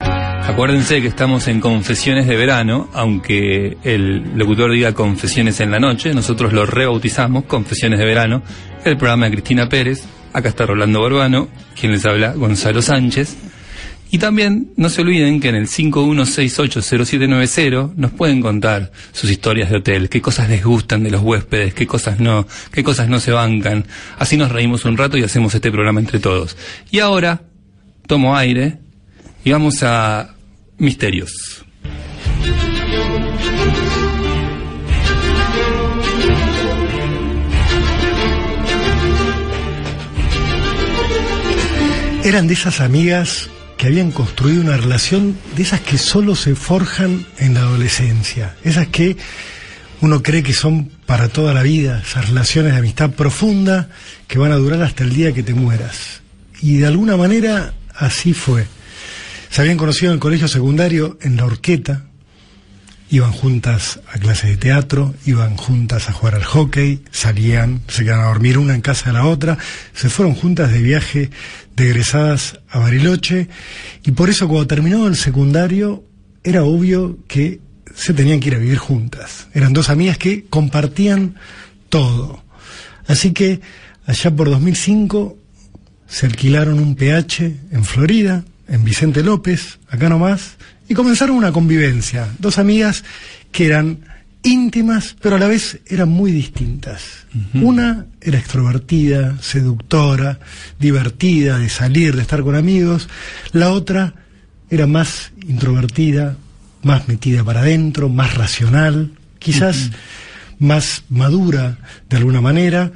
Acuérdense que estamos en Confesiones de Verano, aunque el locutor diga Confesiones en la Noche, nosotros lo rebautizamos Confesiones de Verano, el programa de Cristina Pérez, acá está Rolando Borbano, quien les habla Gonzalo Sánchez. Y también no se olviden que en el 51680790 nos pueden contar sus historias de hotel, qué cosas les gustan de los huéspedes, qué cosas no, qué cosas no se bancan. Así nos reímos un rato y hacemos este programa entre todos. Y ahora tomo aire y vamos a misterios. Eran de esas amigas que habían construido una relación de esas que solo se forjan en la adolescencia, esas que uno cree que son para toda la vida, esas relaciones de amistad profunda que van a durar hasta el día que te mueras. Y de alguna manera así fue. Se habían conocido en el colegio secundario en la horqueta, iban juntas a clases de teatro, iban juntas a jugar al hockey, salían, se quedaban a dormir una en casa de la otra, se fueron juntas de viaje de a Bariloche y por eso cuando terminó el secundario era obvio que se tenían que ir a vivir juntas. Eran dos amigas que compartían todo. Así que allá por 2005 se alquilaron un PH en Florida, en Vicente López, acá nomás, y comenzaron una convivencia. Dos amigas que eran íntimas, pero a la vez eran muy distintas. Una era extrovertida, seductora, divertida, de salir, de estar con amigos. La otra era más introvertida, más metida para adentro, más racional, quizás más madura de alguna manera.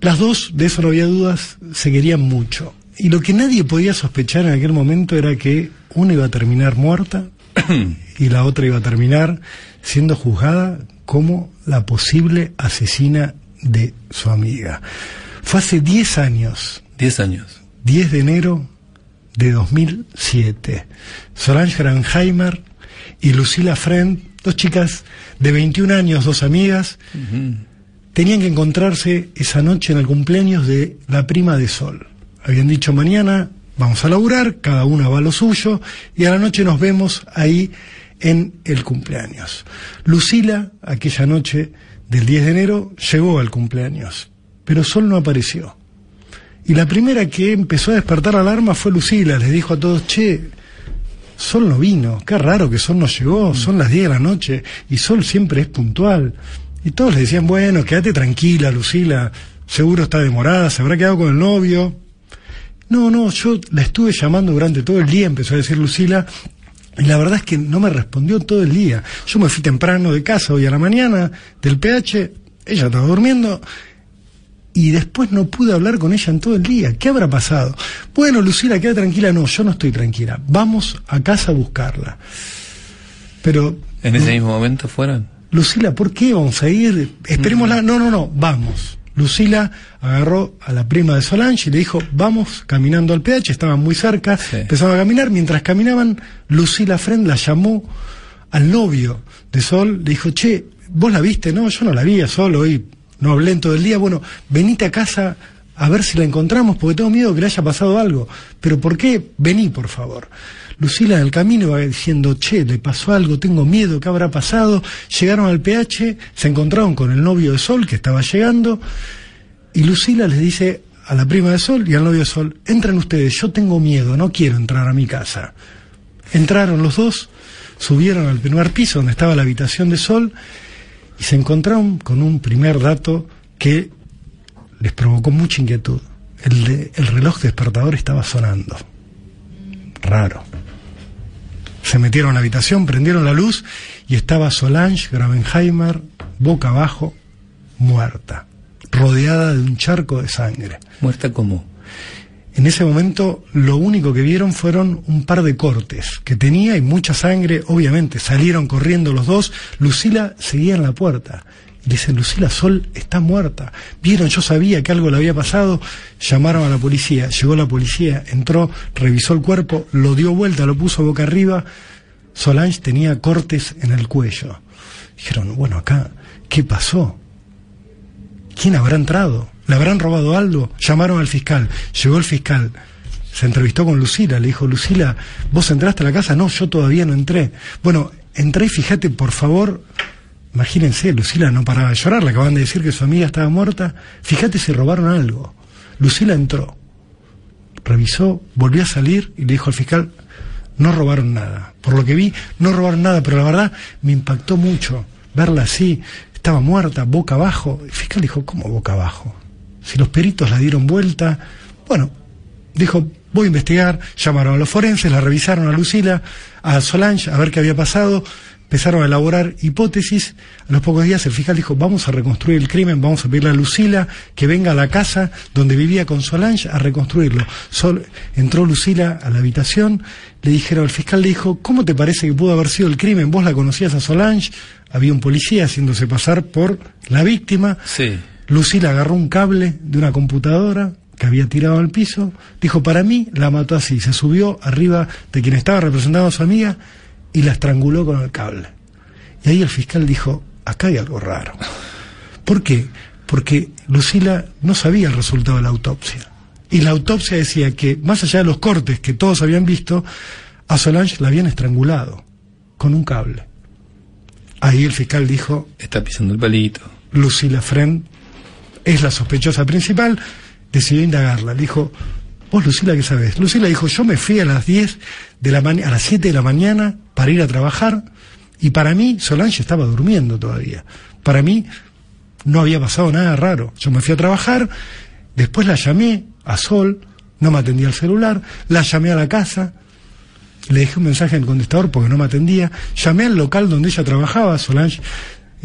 Las dos, de eso no había dudas, se querían mucho. Y lo que nadie podía sospechar en aquel momento era que una iba a terminar muerta y la otra iba a terminar siendo juzgada como la posible asesina de su amiga. Fue hace 10 años. 10 años. 10 de enero de 2007. Solange Granheimer y Lucila Friend, dos chicas de 21 años, dos amigas, tenían que encontrarse esa noche en el cumpleaños de la prima de Sol habían dicho mañana vamos a laburar, cada una va a lo suyo y a la noche nos vemos ahí en el cumpleaños. Lucila, aquella noche del 10 de enero, llegó al cumpleaños, pero Sol no apareció. Y la primera que empezó a despertar alarma fue Lucila, les dijo a todos, che, Sol no vino, qué raro que Sol no llegó, mm. son las 10 de la noche y Sol siempre es puntual. Y todos le decían, bueno, quédate tranquila, Lucila, seguro está demorada, se habrá quedado con el novio. No, no, yo la estuve llamando durante todo el día, empezó a decir Lucila, y la verdad es que no me respondió todo el día. Yo me fui temprano de casa hoy a la mañana del PH, ella estaba durmiendo, y después no pude hablar con ella en todo el día. ¿Qué habrá pasado? Bueno, Lucila, queda tranquila. No, yo no estoy tranquila. Vamos a casa a buscarla. Pero... ¿En ese mismo momento fueron? Lucila, ¿por qué vamos a ir? Esperémosla. No, no, no, vamos. Lucila agarró a la prima de Solange y le dijo, vamos caminando al PH, estaban muy cerca, empezaron a caminar, mientras caminaban, Lucila Friend la llamó al novio de Sol, le dijo, che, vos la viste, no, yo no la vi a Sol hoy, no hablé en todo el día, bueno, venite a casa a ver si la encontramos, porque tengo miedo que le haya pasado algo, pero ¿por qué? Vení, por favor. Lucila en el camino iba diciendo, che, le pasó algo, tengo miedo, ¿qué habrá pasado? Llegaron al PH, se encontraron con el novio de Sol que estaba llegando, y Lucila les dice a la prima de Sol y al novio de Sol, entren ustedes, yo tengo miedo, no quiero entrar a mi casa. Entraron los dos, subieron al primer piso donde estaba la habitación de Sol y se encontraron con un primer dato que les provocó mucha inquietud. El, el reloj despertador estaba sonando. Raro. Se metieron a la habitación, prendieron la luz y estaba Solange Gravenheimer boca abajo, muerta, rodeada de un charco de sangre. ¿Muerta cómo? En ese momento lo único que vieron fueron un par de cortes que tenía y mucha sangre, obviamente salieron corriendo los dos, Lucila seguía en la puerta. Dice, Lucila Sol está muerta. Vieron, yo sabía que algo le había pasado, llamaron a la policía, llegó la policía, entró, revisó el cuerpo, lo dio vuelta, lo puso boca arriba, Solange tenía cortes en el cuello. Dijeron, bueno, acá, ¿qué pasó? ¿Quién habrá entrado? ¿Le habrán robado algo? Llamaron al fiscal. Llegó el fiscal. Se entrevistó con Lucila. Le dijo, Lucila, ¿vos entraste a la casa? No, yo todavía no entré. Bueno, entré y fíjate, por favor. Imagínense, Lucila no paraba de llorar. Le acaban de decir que su amiga estaba muerta. Fíjate si robaron algo. Lucila entró. Revisó, volvió a salir y le dijo al fiscal, no robaron nada. Por lo que vi, no robaron nada, pero la verdad me impactó mucho verla así. Estaba muerta, boca abajo. El fiscal dijo, ¿cómo boca abajo? si los peritos la dieron vuelta. Bueno, dijo, voy a investigar, llamaron a los forenses, la revisaron a Lucila, a Solange, a ver qué había pasado, empezaron a elaborar hipótesis. A los pocos días el fiscal dijo, vamos a reconstruir el crimen, vamos a pedirle a Lucila que venga a la casa donde vivía con Solange a reconstruirlo. entró Lucila a la habitación, le dijeron, el fiscal le dijo, ¿cómo te parece que pudo haber sido el crimen? ¿Vos la conocías a Solange? Había un policía haciéndose pasar por la víctima. Sí. Lucila agarró un cable de una computadora que había tirado al piso, dijo, para mí la mató así, se subió arriba de quien estaba representando a su amiga y la estranguló con el cable. Y ahí el fiscal dijo, acá hay algo raro. ¿Por qué? Porque Lucila no sabía el resultado de la autopsia. Y la autopsia decía que, más allá de los cortes que todos habían visto, a Solange la habían estrangulado con un cable. Ahí el fiscal dijo... Está pisando el palito. Lucila Friend es la sospechosa principal, decidió indagarla. Le dijo, vos Lucila, ¿qué sabes? Lucila dijo, yo me fui a las 10 de la a las 7 de la mañana para ir a trabajar y para mí Solange estaba durmiendo todavía. Para mí no había pasado nada raro. Yo me fui a trabajar, después la llamé a Sol, no me atendía el celular, la llamé a la casa, le dejé un mensaje en el contestador porque no me atendía, llamé al local donde ella trabajaba, Solange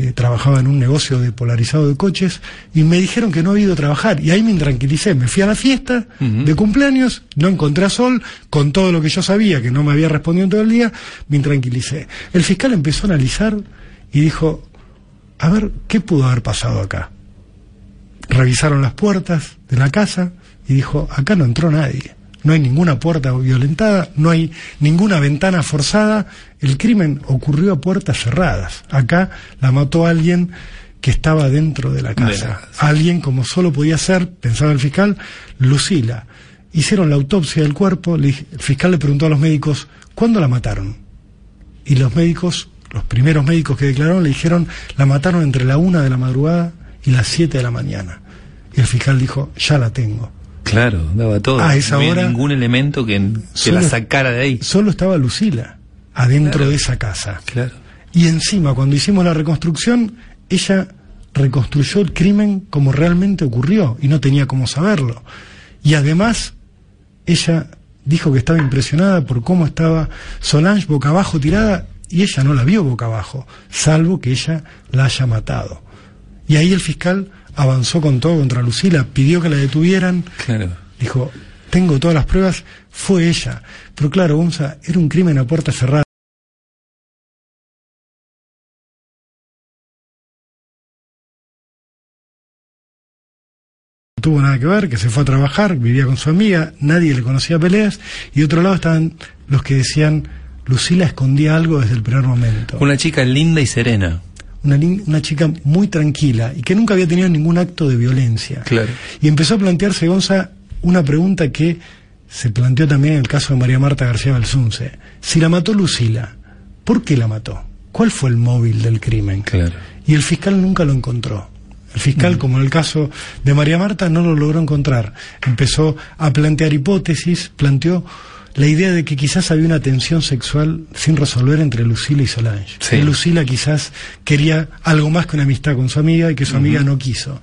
eh, trabajaba en un negocio de polarizado de coches, y me dijeron que no había ido a trabajar, y ahí me intranquilicé, me fui a la fiesta de cumpleaños, no encontré a Sol, con todo lo que yo sabía, que no me había respondido todo el día, me intranquilicé. El fiscal empezó a analizar y dijo, a ver, ¿qué pudo haber pasado acá? Revisaron las puertas de la casa y dijo, acá no entró nadie no hay ninguna puerta violentada, no hay ninguna ventana forzada, el crimen ocurrió a puertas cerradas. Acá la mató alguien que estaba dentro de la casa. Alguien como solo podía ser, pensaba el fiscal, Lucila. Hicieron la autopsia del cuerpo, el fiscal le preguntó a los médicos, ¿cuándo la mataron? Y los médicos, los primeros médicos que declararon, le dijeron, la mataron entre la una de la madrugada y las siete de la mañana. Y el fiscal dijo, ya la tengo Claro, daba todo. A esa no había hora, ningún elemento que, la sacara de ahí. Solo estaba Lucila adentro de esa casa. Claro. Y encima, cuando hicimos la reconstrucción, ella reconstruyó el crimen como realmente ocurrió y no tenía cómo saberlo. Y además, ella dijo que estaba impresionada por cómo estaba Solange boca abajo tirada y ella no la vio boca abajo, salvo que ella la haya matado. Y ahí el fiscal avanzó con todo contra Lucila, pidió que la detuvieran. Claro. Dijo, tengo todas las pruebas, fue ella. Pero claro, Gonza, era un crimen a puerta cerrada. No tuvo nada que ver, que se fue a trabajar, vivía con su amiga, nadie le conocía peleas, y de otro lado estaban los que decían, Lucila escondía algo desde el primer momento. Una chica linda y serena una, una, chica muy tranquila y que nunca había tenido ningún acto de violencia. Claro. Y empezó a plantearse, Gonza, una pregunta que se planteó también en el caso de María Marta García Balsunce. Si la mató Lucila, ¿por qué la mató? ¿Cuál fue el móvil del crimen? Claro. Y el fiscal nunca lo encontró. El fiscal, como en el caso de María Marta, no lo logró encontrar. Empezó a plantear hipótesis, planteó la idea de que quizás había una tensión sexual sin resolver entre Lucila y Solange. Que Lucila quizás quería algo más que una amistad con su amiga y que su amiga no quiso.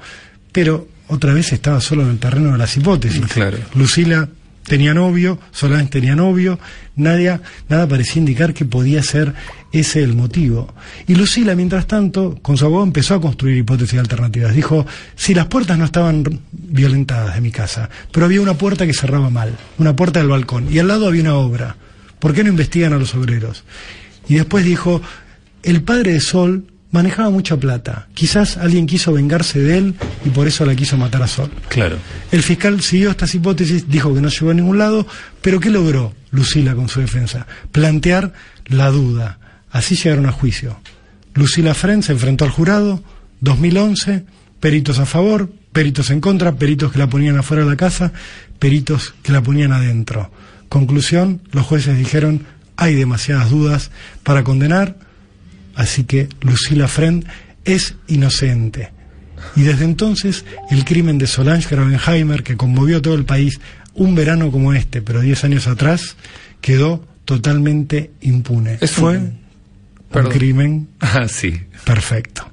Pero otra vez estaba solo en el terreno de las hipótesis. Claro. Lucila tenía novio, Solange tenía novio, nada, nada parecía indicar que podía ser ese el motivo. Y Lucila, mientras tanto, con su abogado empezó a construir hipótesis alternativas. Dijo, si las puertas no estaban violentadas de mi casa, pero había una puerta que cerraba mal, una puerta del balcón, y al lado había una obra, ¿por qué no investigan a los obreros? Y después dijo, el padre de Sol manejaba mucha plata. Quizás alguien quiso vengarse de él y por eso la quiso matar a Sol. Claro. El fiscal siguió estas hipótesis, dijo que no llegó a ningún lado, pero ¿qué logró Lucila con su defensa? Plantear la duda. Así llegaron a juicio. Lucila Fren se enfrentó al jurado, 2011, peritos a favor, peritos en contra, peritos que la ponían afuera de la casa, peritos que la ponían adentro. Conclusión, los jueces dijeron, hay demasiadas dudas para condenar, Así que Lucila Friend es inocente. Y desde entonces el crimen de Solange Gravenheimer, que conmovió a todo el país un verano como este, pero diez años atrás, quedó totalmente impune. Fue un, un crimen ah, sí. perfecto.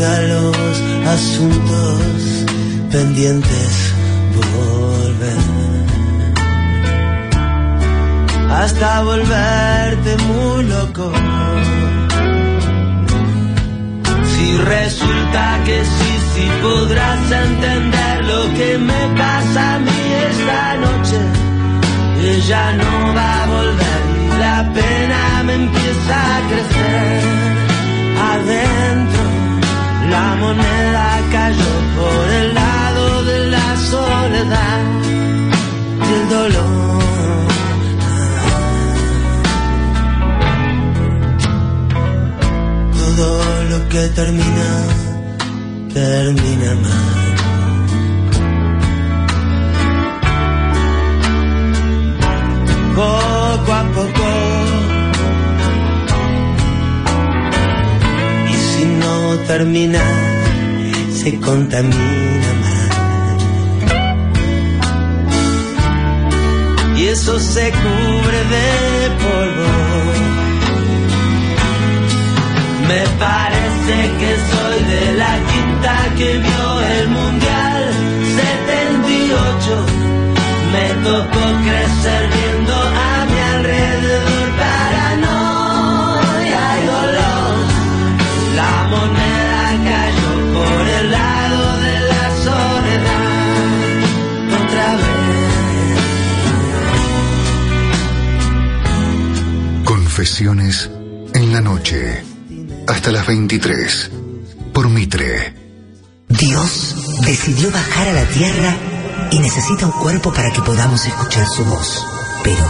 A los asuntos pendientes volver. Hasta volverte muy loco y resulta que sí, sí podrás entender lo que me pasa a mí esta noche. Ella no va a volver y la pena me empieza a crecer. Adentro la moneda cayó por el lado de la soledad y el dolor. Todo lo que termina, termina mal. No termina, se contamina más. Y eso se cubre de polvo me parece que soy de la quinta que vio el Mundial 78. Me tocó crecer viendo En la noche hasta las 23 por Mitre. Dios decidió bajar a la tierra y necesita un cuerpo para que podamos escuchar su voz. Pero,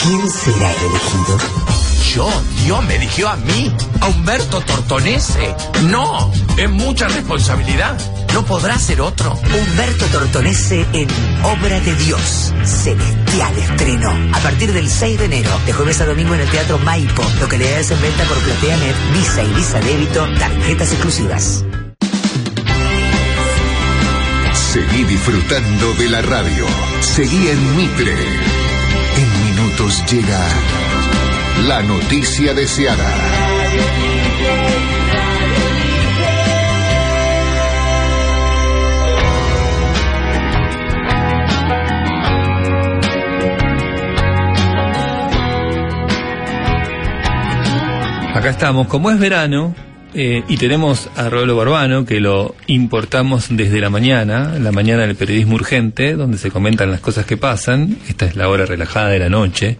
¿quién será el elegido? Yo, Dios me eligió a mí, a Humberto Tortonese. No, es mucha responsabilidad. No podrá ser otro. Humberto Tortonese en Obra de Dios. Celestial estreno. A partir del 6 de enero, de jueves a domingo en el Teatro Maipo. Localidades en venta por PlateaNet, Visa y Visa Débito, tarjetas exclusivas. Seguí disfrutando de la radio. Seguí en Mitre. En minutos llega la noticia deseada. Acá estamos, como es verano, eh, y tenemos a Rolo Barbano, que lo importamos desde la mañana, la mañana del periodismo urgente, donde se comentan las cosas que pasan. Esta es la hora relajada de la noche.